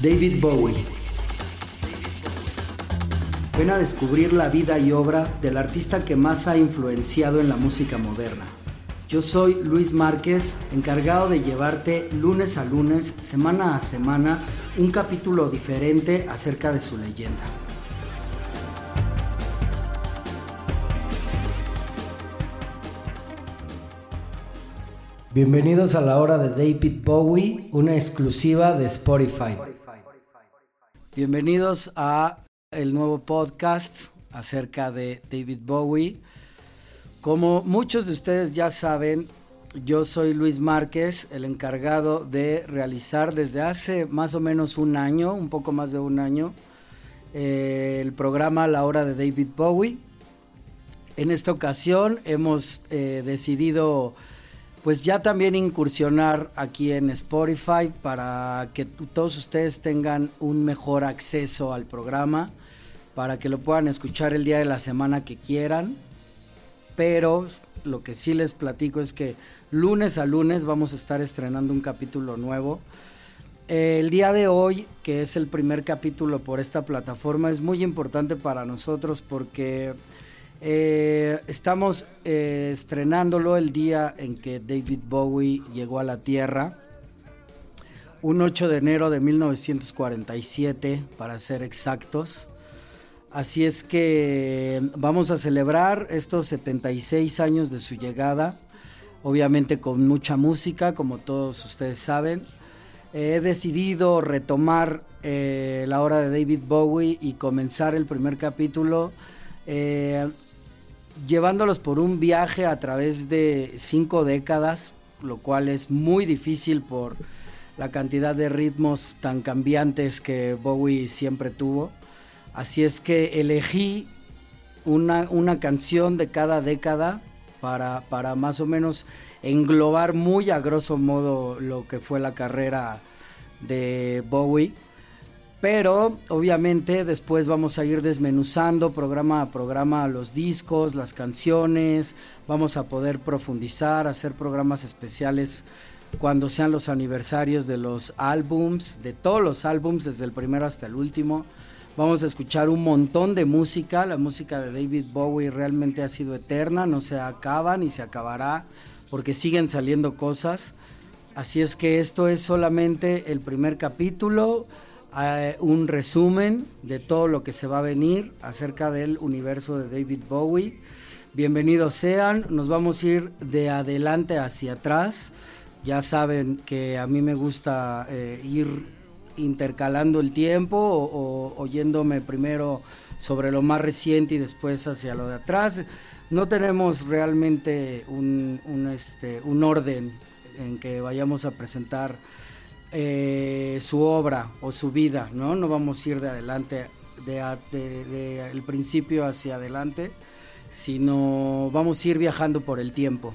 David Bowie. Ven a descubrir la vida y obra del artista que más ha influenciado en la música moderna. Yo soy Luis Márquez, encargado de llevarte lunes a lunes, semana a semana, un capítulo diferente acerca de su leyenda. Bienvenidos a la hora de David Bowie, una exclusiva de Spotify. Bienvenidos a el nuevo podcast acerca de David Bowie. Como muchos de ustedes ya saben, yo soy Luis Márquez, el encargado de realizar desde hace más o menos un año, un poco más de un año, eh, el programa La Hora de David Bowie. En esta ocasión hemos eh, decidido pues ya también incursionar aquí en Spotify para que todos ustedes tengan un mejor acceso al programa, para que lo puedan escuchar el día de la semana que quieran. Pero lo que sí les platico es que lunes a lunes vamos a estar estrenando un capítulo nuevo. El día de hoy, que es el primer capítulo por esta plataforma, es muy importante para nosotros porque eh, estamos eh, estrenándolo el día en que David Bowie llegó a la Tierra, un 8 de enero de 1947, para ser exactos. Así es que vamos a celebrar estos 76 años de su llegada, obviamente con mucha música, como todos ustedes saben. he decidido retomar eh, la hora de David Bowie y comenzar el primer capítulo llevándolos por un viaje a través de cinco décadas, lo cual es muy difícil por la cantidad de ritmos tan cambiantes que Bowie siempre tuvo. Así es que elegí una, una canción de cada década para, para más o menos englobar muy a grosso modo lo que fue la carrera de Bowie. Pero obviamente después vamos a ir desmenuzando programa a programa los discos, las canciones, vamos a poder profundizar, hacer programas especiales cuando sean los aniversarios de los álbums, de todos los álbums, desde el primero hasta el último. Vamos a escuchar un montón de música, la música de David Bowie realmente ha sido eterna, no se acaba ni se acabará, porque siguen saliendo cosas. Así es que esto es solamente el primer capítulo un resumen de todo lo que se va a venir acerca del universo de David Bowie. Bienvenidos sean, nos vamos a ir de adelante hacia atrás. Ya saben que a mí me gusta eh, ir intercalando el tiempo o, oyéndome primero sobre lo más reciente y después hacia lo de atrás. No tenemos realmente un, un, este, un orden en que vayamos a presentar eh, su obra o su vida, ¿no? No vamos a ir de adelante, de, el principio hacia adelante, sino vamos a ir viajando por el tiempo.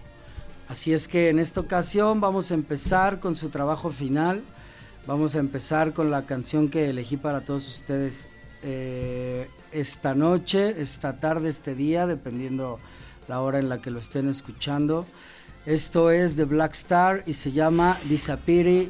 Así es que en esta ocasión vamos a empezar con su trabajo final, vamos a empezar con la canción que elegí para todos ustedes eh, esta noche, esta tarde, este día, dependiendo la hora en la que lo estén escuchando. Esto es de Black Star y se llama Disappear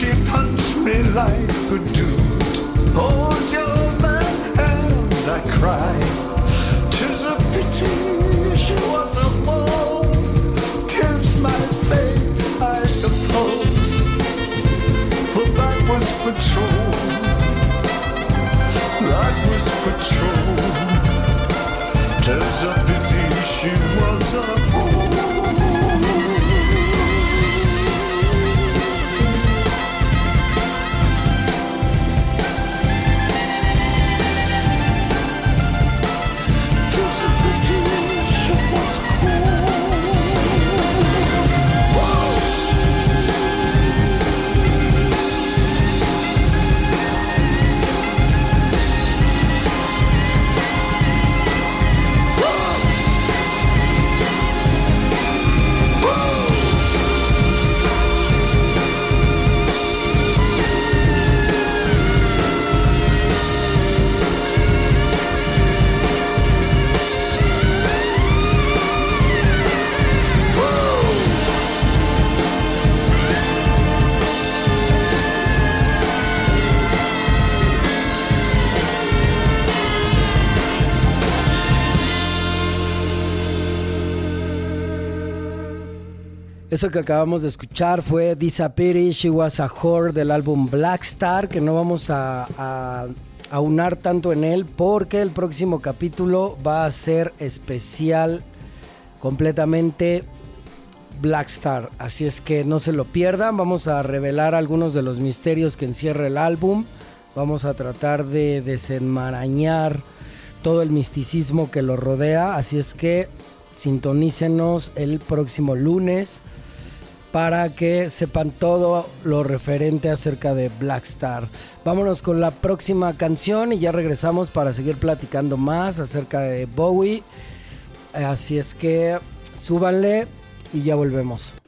she punched me like a dude. Hold your man as I cried. Eso que acabamos de escuchar fue Disappearing She Was a Whore del álbum Black Star, que no vamos a, a tanto en él porque el próximo capítulo va a ser especial completamente Black Star. Así es que no se lo pierdan, vamos a revelar algunos de los misterios que encierra el álbum, vamos a tratar de desenmarañar todo el misticismo que lo rodea, así es que sintonícenos el próximo lunes para que sepan todo lo referente acerca de Black Star. Vámonos con la próxima canción y ya regresamos para seguir platicando más acerca de Bowie. Así es que súbanle y ya volvemos.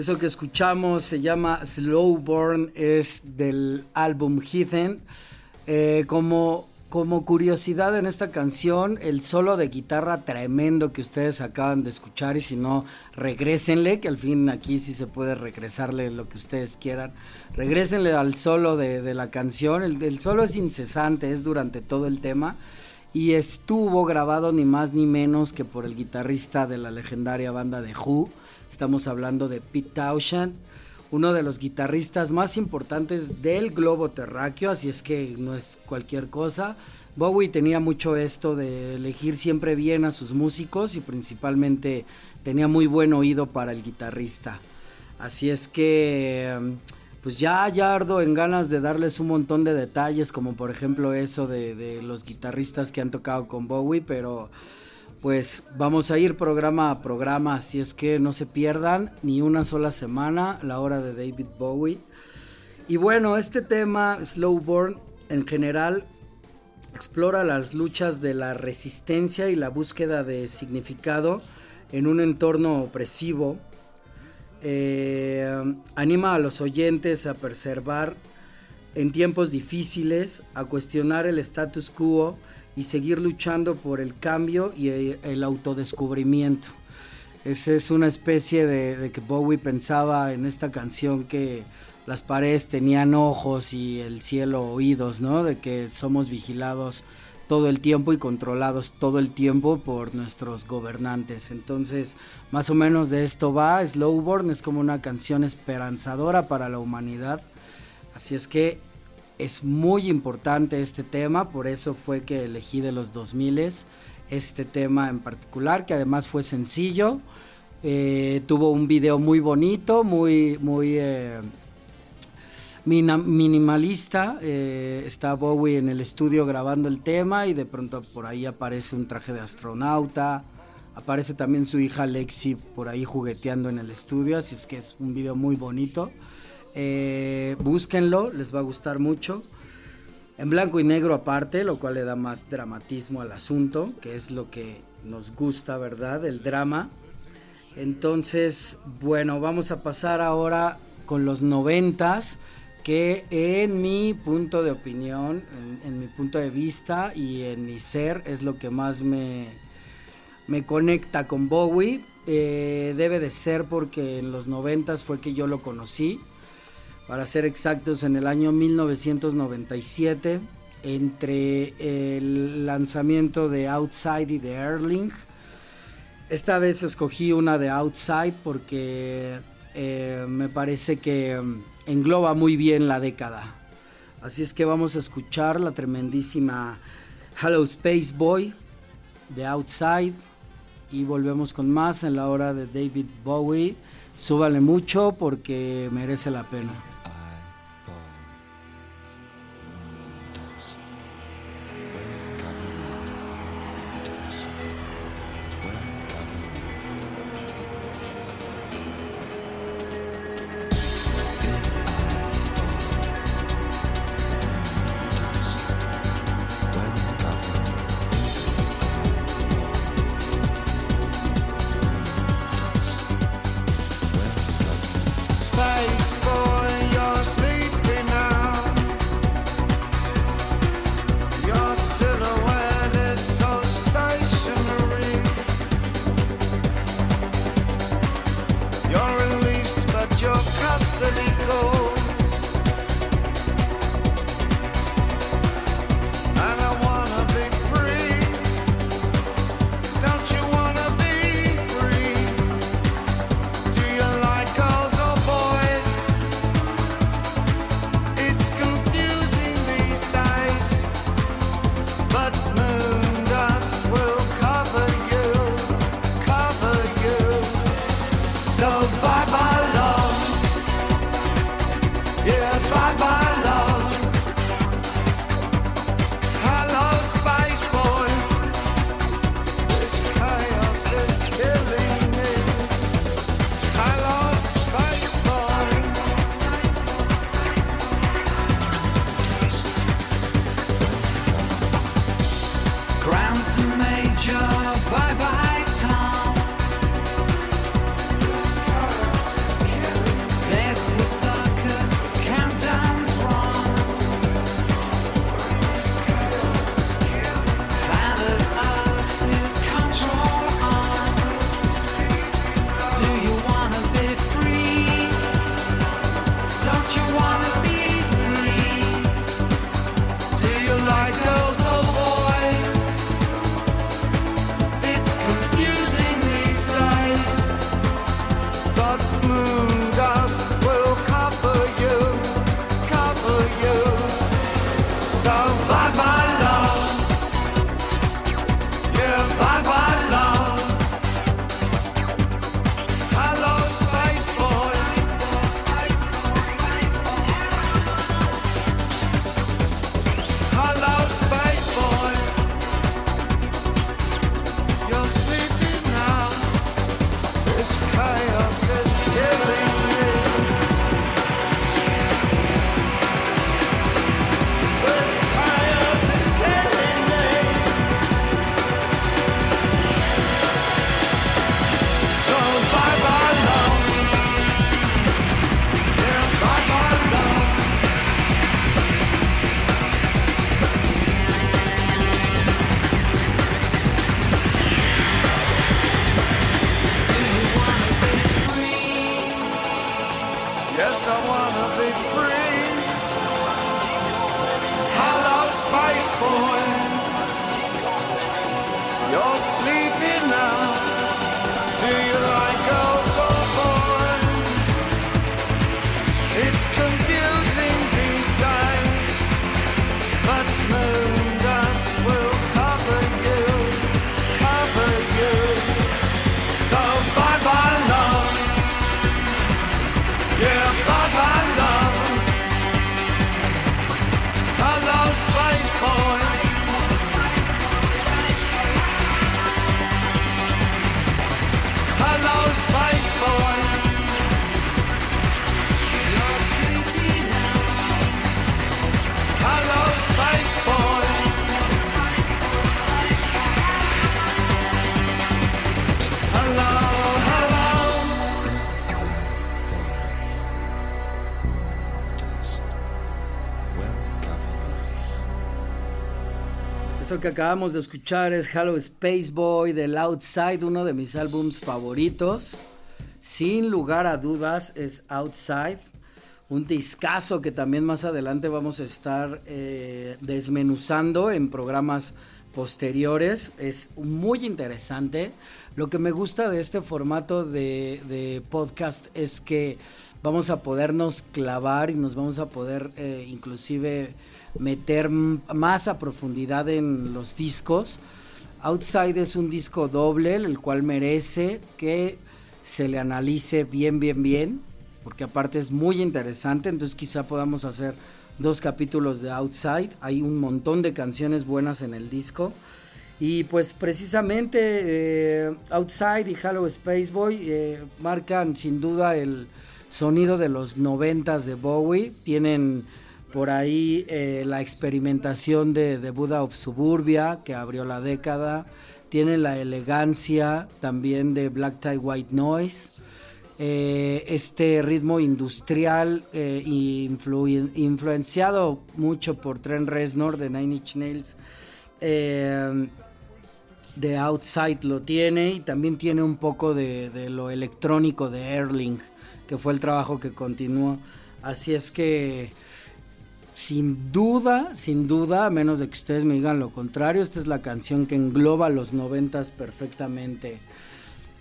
Eso que escuchamos se llama Slow Burn, es del álbum Heathen. Eh, como, como curiosidad en esta canción, el solo de guitarra tremendo que ustedes acaban de escuchar y si no, regrésenle, que al fin aquí sí se puede regresarle lo que ustedes quieran. Regrésenle al solo de, la canción, el, el solo es incesante, es durante todo el tema y estuvo grabado ni más ni menos que por el guitarrista de la legendaria banda de Who. Estamos hablando de Pete Townshend, uno de los guitarristas más importantes del globo terráqueo, así es que no es cualquier cosa. Bowie tenía mucho esto de elegir siempre bien a sus músicos y principalmente tenía muy buen oído para el guitarrista. Así es que pues ya, ya ardo en ganas de darles un montón de detalles, como por ejemplo eso de, los guitarristas que han tocado con Bowie, pero pues vamos a ir programa a programa, así es que no se pierdan ni una sola semana la hora de David Bowie. Y bueno, este tema, Slowborn, en general, explora las luchas de la resistencia y la búsqueda de significado en un entorno opresivo eh, anima a los oyentes a preservar en tiempos difíciles, a cuestionar el status quo y seguir luchando por el cambio y el autodescubrimiento. Esa es una especie de, de, que Bowie pensaba en esta canción que las paredes tenían ojos y el cielo oídos, ¿no? De que somos vigilados todo el tiempo y controlados todo el tiempo por nuestros gobernantes. Entonces, más o menos de esto va. Slowborn es como una canción esperanzadora para la humanidad. Así es que es muy importante este tema, por eso fue que elegí de los 2000 este tema en particular, que además fue sencillo. Eh, tuvo un video muy bonito, muy, muy eh, minimalista. Eh, está Bowie en el estudio grabando el tema y de pronto por ahí aparece un traje de astronauta. Aparece también su hija Lexi por ahí jugueteando en el estudio, así es que es un video muy bonito. Eh, búsquenlo, les va a gustar mucho. En blanco y negro aparte, lo cual le da más dramatismo al asunto, que es lo que nos gusta, ¿verdad? El drama. Entonces, bueno, vamos a pasar ahora con los noventas que en mi punto de opinión, en, mi punto de vista y en mi ser es lo que más me, me conecta con Bowie. Eh, debe de ser porque en los noventas fue que yo lo conocí. Para ser exactos, en el año 1997, entre el lanzamiento de Outside y de Erling. Esta vez escogí una de Outside porque eh, me parece que engloba muy bien la década. Así es que vamos a escuchar la tremendísima Hello Space Boy de Outside y volvemos con más en la hora de David Bowie. Súbale mucho porque merece la pena. Eso que acabamos de escuchar es Hello Space Boy del Outside, uno de mis álbums favoritos. Sin lugar a dudas es Outside, un discazo que también más adelante vamos a estar eh, desmenuzando en programas posteriores. Es muy interesante. Lo que me gusta de este formato de, de podcast es que vamos a podernos clavar y nos vamos a poder eh, inclusive meter más a profundidad en los discos. Outside es un disco doble, el cual merece que se le analice bien, bien, bien, porque aparte es muy interesante, entonces quizá podamos hacer dos capítulos de Outside, hay un montón de canciones buenas en el disco. Y pues precisamente eh, Outside y Hello Space Boy eh, marcan sin duda el sonido de los noventas de Bowie. Tienen por ahí eh, la experimentación de, de Buddha of Suburbia que abrió la década. Tienen la elegancia también de Black Tie White Noise. Eh, este ritmo industrial eh, influ- influenciado mucho por Trent Reznor de Nine Inch Nails. Eh, de Outside lo tiene y también tiene un poco de, de lo electrónico de Erling, que fue el trabajo que continuó. Así es que, sin duda, sin duda, a menos de que ustedes me digan lo contrario, esta es la canción que engloba los noventas perfectamente.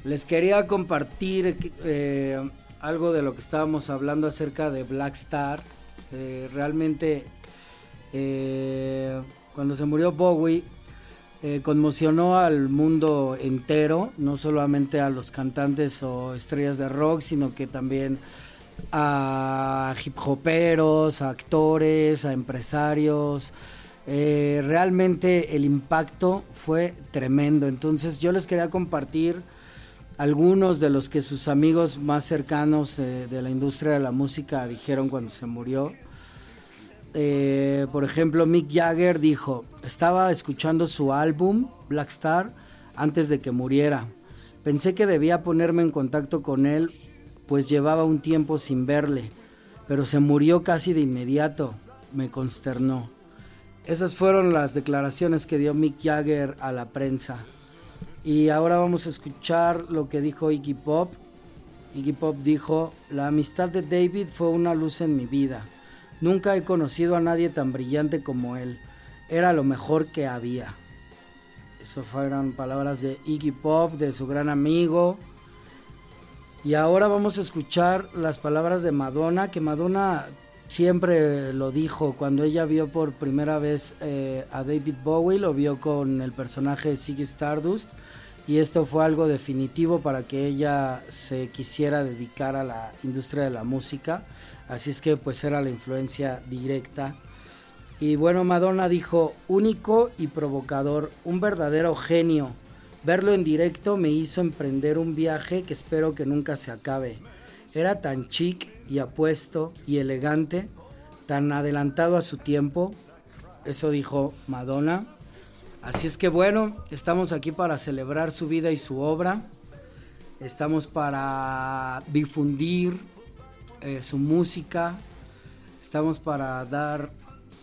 Les quería compartir eh, algo de lo que estábamos hablando acerca de Black Star. Eh, realmente, eh, cuando se murió Bowie, eh, conmocionó al mundo entero, no solamente a los cantantes o estrellas de rock, sino que también a hip hoperos, a actores, a empresarios. Eh, realmente el impacto fue tremendo. Entonces yo les quería compartir algunos de los que sus amigos más cercanos eh, de la industria de la música dijeron cuando se murió. Eh, por ejemplo, Mick Jagger dijo, estaba escuchando su álbum, Black Star, antes de que muriera. Pensé que debía ponerme en contacto con él, pues llevaba un tiempo sin verle, pero se murió casi de inmediato. Me consternó. Esas fueron las declaraciones que dio Mick Jagger a la prensa. Y ahora vamos a escuchar lo que dijo Iggy Pop. Iggy Pop dijo, la amistad de David fue una luz en mi vida. Nunca he conocido a nadie tan brillante como él. Era lo mejor que había. Eso fueron palabras de Iggy Pop, de su gran amigo. Y ahora vamos a escuchar las palabras de Madonna, que Madonna siempre lo dijo. Cuando ella vio por primera vez eh, a David Bowie, lo vio con el personaje de Ziggy Stardust. Y esto fue algo definitivo para que ella se quisiera dedicar a la industria de la música. Así es que pues era la influencia directa. Y bueno, Madonna dijo, único y provocador, un verdadero genio. Verlo en directo me hizo emprender un viaje que espero que nunca se acabe. Era tan chic y apuesto y elegante, tan adelantado a su tiempo. Eso dijo Madonna. Así es que bueno, estamos aquí para celebrar su vida y su obra. Estamos para difundir eh, su música. Estamos para dar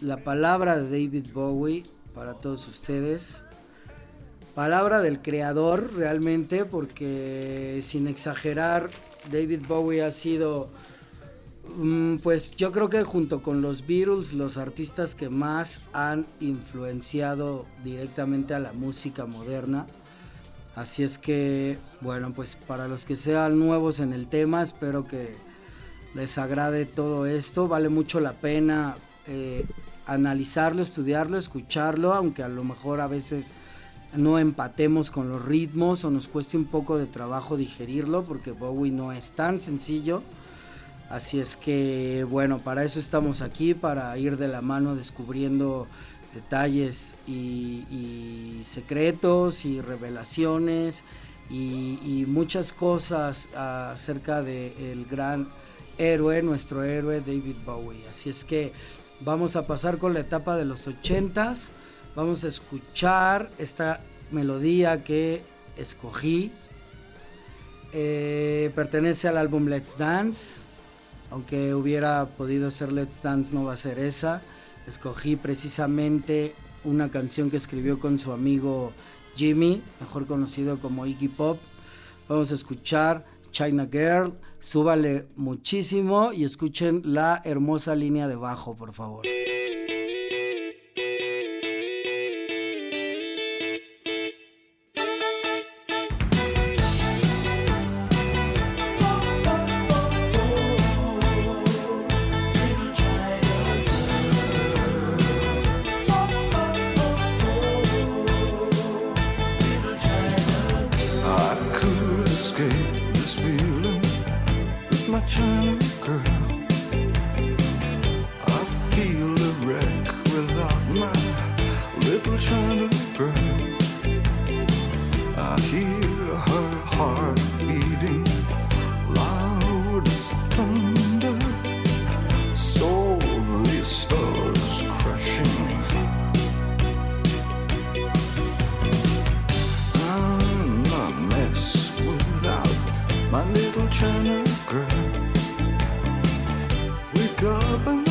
la palabra de David Bowie para todos ustedes. Palabra del creador realmente, porque sin exagerar, David Bowie ha sido Mm, Pues yo creo que junto con los Beatles, los artistas que más han influenciado directamente a la música moderna. Así es que, bueno, pues para los que sean nuevos en el tema, espero que les agrade todo esto. Vale mucho la pena eh, analizarlo, estudiarlo, escucharlo, aunque a lo mejor a veces no empatemos con los ritmos o nos cueste un poco de trabajo digerirlo, porque Bowie no es tan sencillo. Así es que, bueno, para eso estamos aquí, para ir de la mano descubriendo detalles y, secretos y revelaciones y muchas cosas acerca del gran héroe, nuestro héroe David Bowie. Así es que vamos a pasar con la etapa de los ochentas. Vamos a escuchar esta melodía que escogí. Eh, pertenece al álbum Let's Dance. Aunque hubiera podido ser Let's Dance, no va a ser esa. Escogí precisamente una canción que escribió con su amigo Jimmy, mejor conocido como Iggy Pop. Vamos a escuchar China Girl. Súbale muchísimo y escuchen la hermosa línea de bajo, por favor. 个奔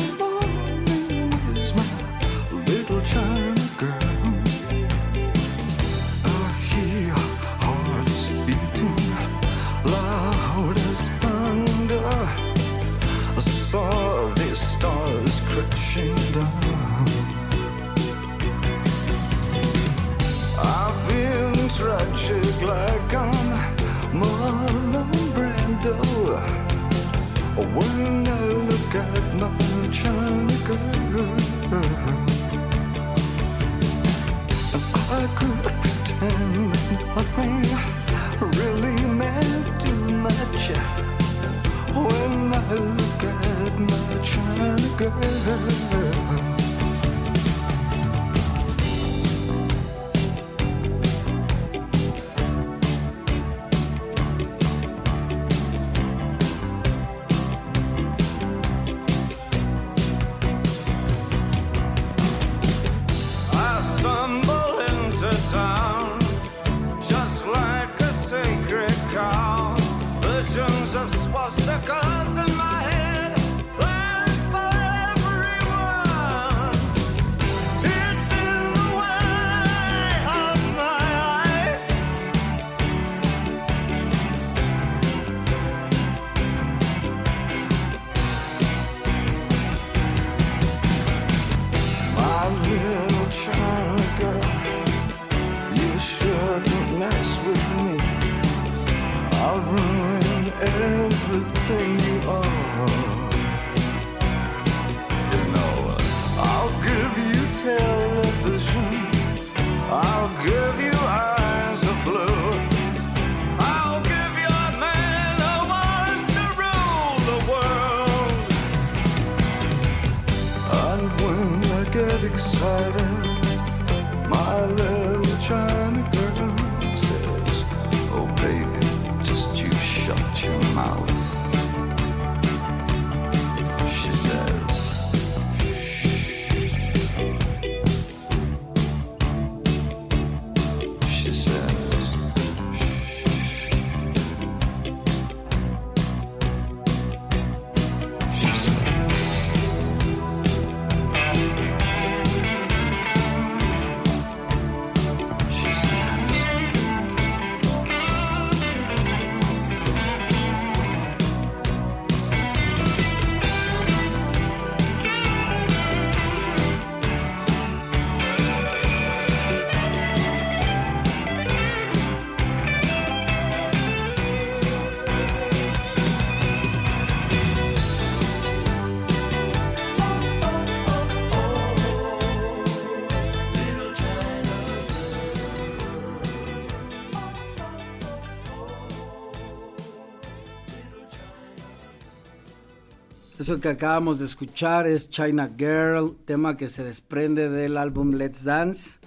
Eso que acabamos de escuchar es China Girl, tema que se desprende del álbum Let's Dance.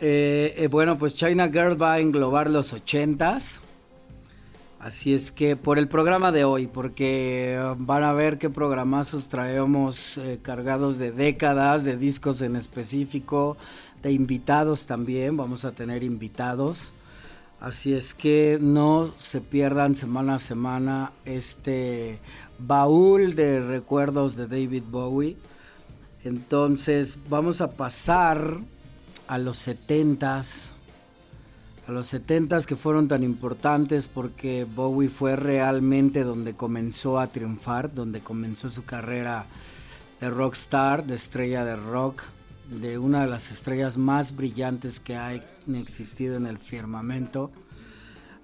Eh, eh, bueno, pues China Girl va a englobar los ochentas. Así es que por el programa de hoy, porque eh, van a ver qué programazos traemos eh, cargados de décadas, de discos en específico, de invitados también, vamos a tener invitados. Así es que no se pierdan semana a semana este baúl de recuerdos de David Bowie. Entonces vamos a pasar a los 70s, a los 70s que fueron tan importantes porque Bowie fue realmente donde comenzó a triunfar, donde comenzó su carrera de rockstar, de estrella de rock, de una de las estrellas más brillantes que hay existido en el firmamento.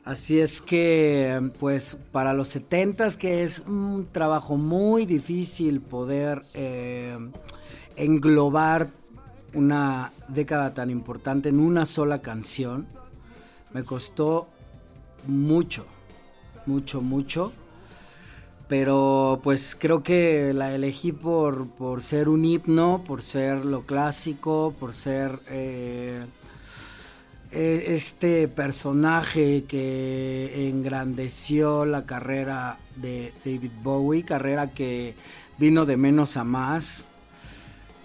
Así es que, pues, para los 70 que es un trabajo muy difícil poder eh, englobar una década tan importante en una sola canción, me costó mucho, mucho, mucho. Pero pues creo que la elegí por, por ser un himno, por ser lo clásico, por ser eh, eh, este personaje que engrandeció la carrera de David Bowie, carrera que vino de menos a más.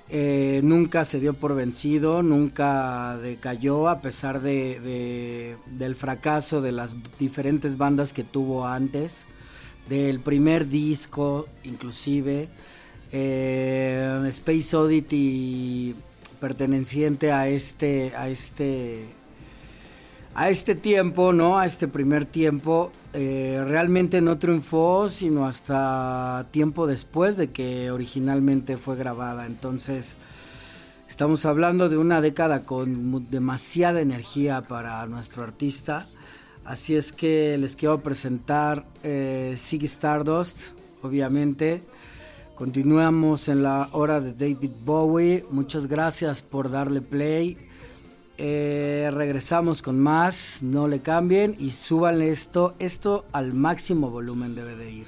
Eh, nunca se dio por vencido, nunca decayó a pesar de, de- del fracaso de las diferentes bandas que tuvo antes, del primer disco inclusive, eh, Space Oddity perteneciente a este, a este a este tiempo, ¿no? A este primer tiempo, eh, realmente no triunfó, sino hasta tiempo después de que originalmente fue grabada. Entonces, estamos hablando de una década con demasiada energía para nuestro artista. Así es que les quiero presentar eh, Ziggy Stardust, obviamente. Continuamos en la hora de David Bowie. Muchas gracias por darle play. Eh, regresamos con más, no le cambien y súbanle esto, esto al máximo volumen debe de ir.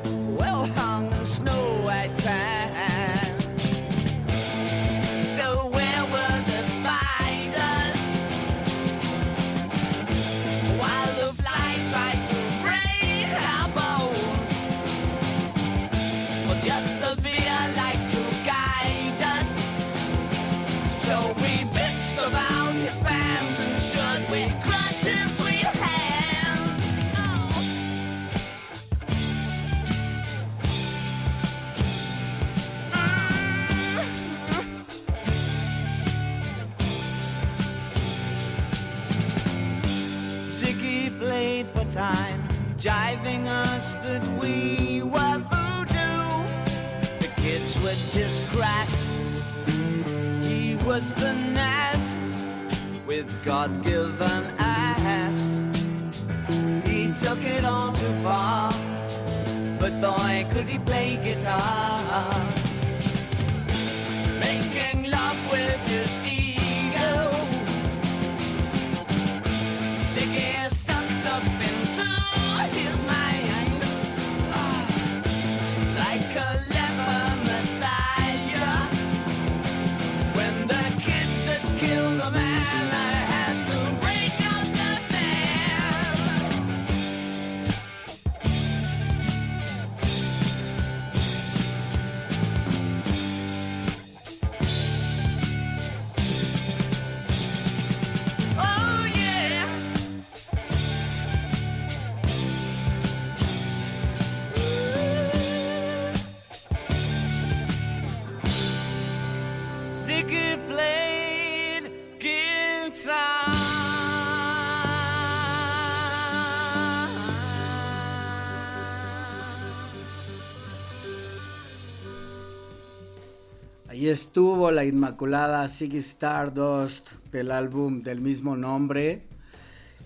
Estuvo la Inmaculada Ziggy Stardust del álbum del mismo nombre.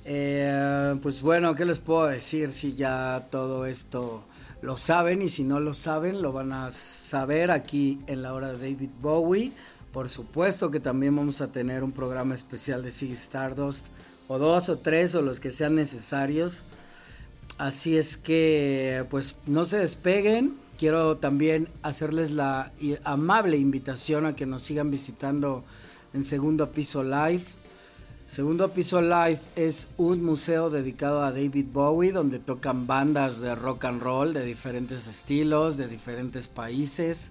Eh, pues bueno, ¿qué les puedo decir si ya todo esto lo saben y si no lo saben lo van a saber aquí en la hora de David Bowie. Por supuesto que también vamos a tener un programa especial de Ziggy Stardust o dos o tres o los que sean necesarios. Así es que pues no se despeguen. Quiero también hacerles la amable invitación a que nos sigan visitando en Segundo Piso Live Segundo Piso Live es un museo dedicado a David Bowie donde tocan bandas de rock and roll de diferentes estilos, de diferentes países.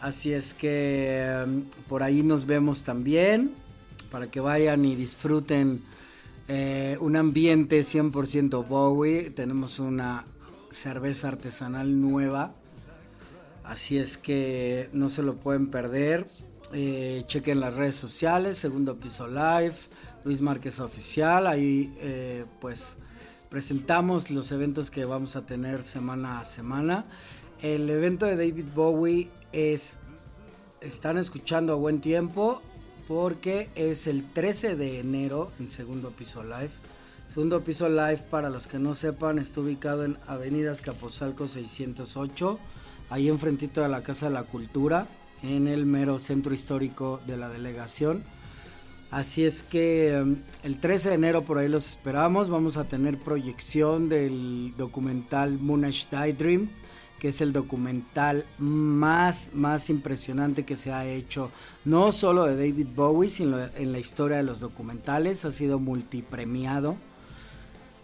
Así es que em, por ahí nos vemos también para que vayan y disfruten eh, un ambiente 100% Bowie. Tenemos una cerveza artesanal nueva. Así es que no se lo pueden perder. Eh, chequen las redes sociales, Segundo Piso Live, Luis Márquez Oficial. Ahí eh, pues presentamos los eventos que vamos a tener semana a semana. El evento de David Bowie es, están escuchando a buen tiempo porque es el 13 de enero en Segundo Piso Live. Segundo Piso Live, para los que no sepan, está ubicado en Avenida Escapozalco 608, ahí enfrentito de la Casa de la Cultura, en el mero centro histórico de la delegación. Así es que um, el 13 de enero por ahí los esperamos. Vamos a tener proyección del documental Moonish Dream, que es el documental más, más impresionante que se ha hecho, no solo de David Bowie, sino en la historia de los documentales. Ha sido multipremiado.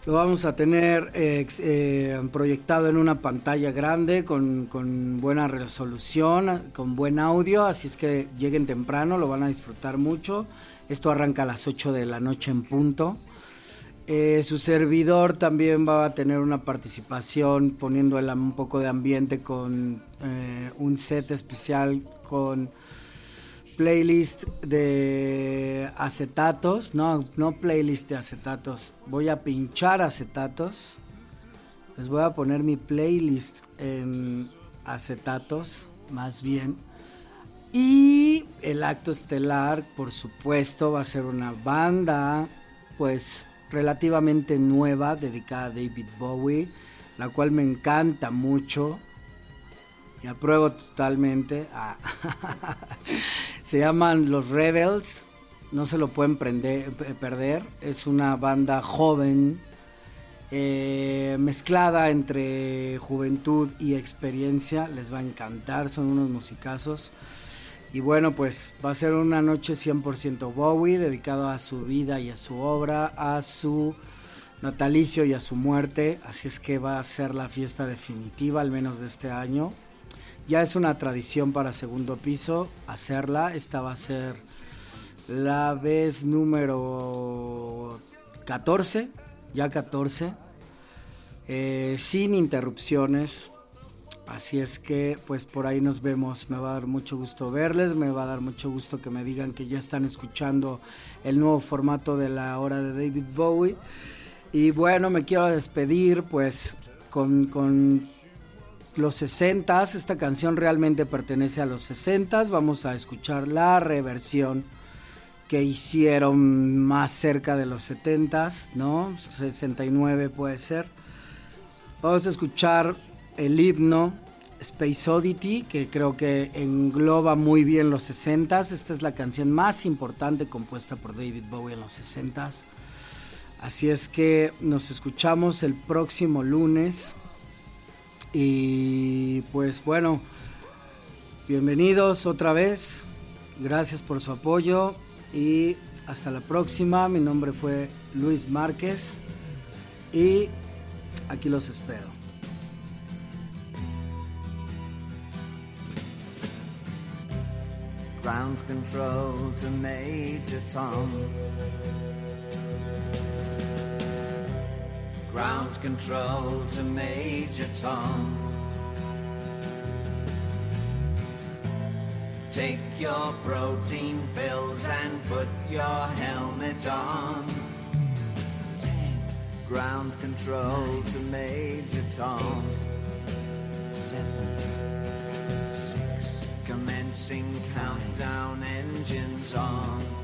Lo vamos a tener eh, eh, proyectado en una pantalla grande con, con, buena resolución, con buen audio, así es que lleguen temprano, lo van a disfrutar mucho. Esto arranca a las 8 de la noche en punto. Eh, su servidor también va a tener una participación poniendo un poco de ambiente con un set especial con playlist de acetatos, no, no playlist de acetatos, voy a pinchar acetatos, les voy a poner mi playlist en acetatos, más bien y el acto estelar, por supuesto, va a ser una banda, pues relativamente nueva, dedicada a David Bowie, la cual me encanta mucho y apruebo totalmente. Se llaman Los Rebels, no se lo pueden perder. Es una banda joven, eh, mezclada entre juventud y experiencia. Les va a encantar, son unos musicazos. Y bueno, pues va a ser una noche 100% Bowie, dedicado a su vida y a su obra, a su natalicio y a su muerte. Así es que va a ser la fiesta definitiva, al menos de este año. Ya es una tradición para segundo piso hacerla. Esta va a ser la vez número 14, ya 14, eh, sin interrupciones Así es que pues por ahí nos vemos. Me va a dar mucho gusto verles, me va a dar mucho gusto que me digan que ya están escuchando el nuevo formato de la hora de David Bowie. Y bueno, me quiero despedir pues con, con los 60 Esta canción realmente pertenece a los 60 Vamos a escuchar la reversión que hicieron más cerca de los 70 ¿no? 69 puede ser. Vamos a escuchar el himno Space Oddity, que creo que engloba muy bien los 60s. Esta es la canción más importante compuesta por David Bowie en los 60s. Así es que nos escuchamos el próximo lunes. Y pues bueno, bienvenidos otra vez. Gracias por su apoyo y hasta la próxima. Mi nombre fue Luis Márquez y aquí los espero. Ground control to Major Tom. ground control to Major Tom. Take your protein pills and put your helmet on. Ten, ground control nine, to Major Tom. Eight, seven, six, commencing countdown engines on.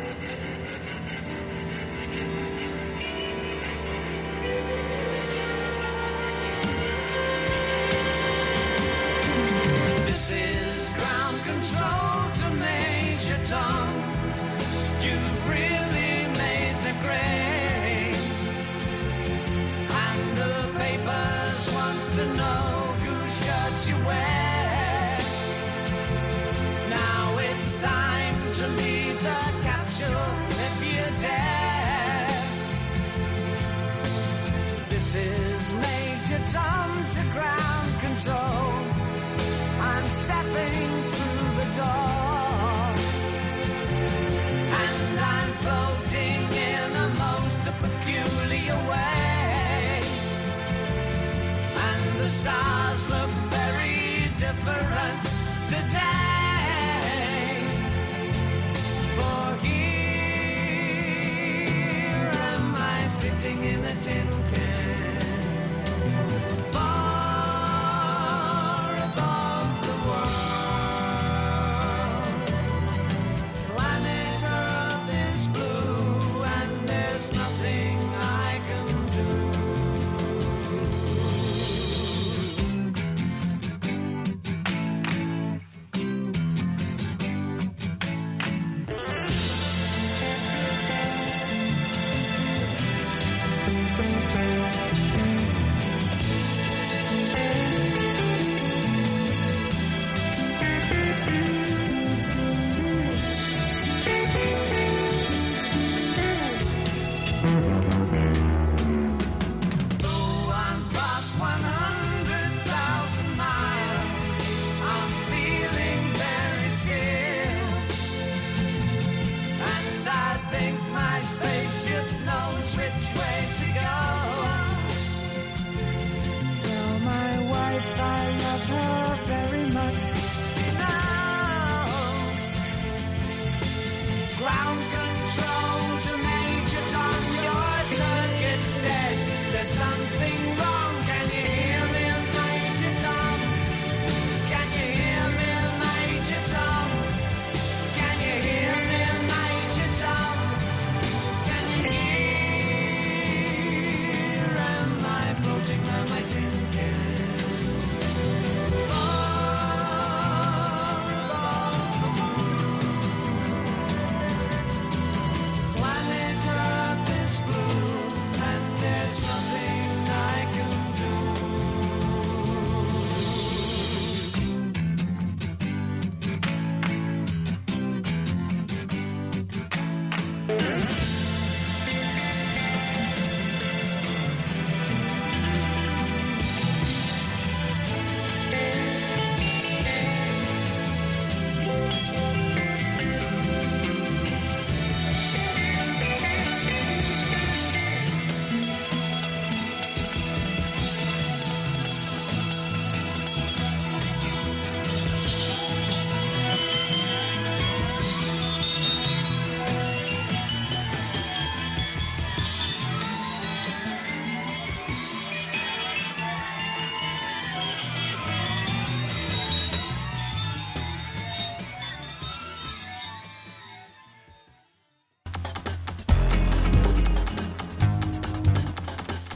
difference today.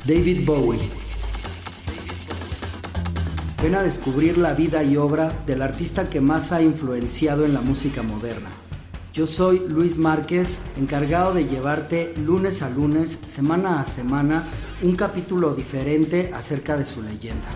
David Bowie. Ven a descubrir la vida y obra del artista que más ha influenciado en la música moderna. Yo soy Luis Márquez, encargado de llevarte lunes a lunes, semana a semana, un capítulo diferente acerca de su leyenda.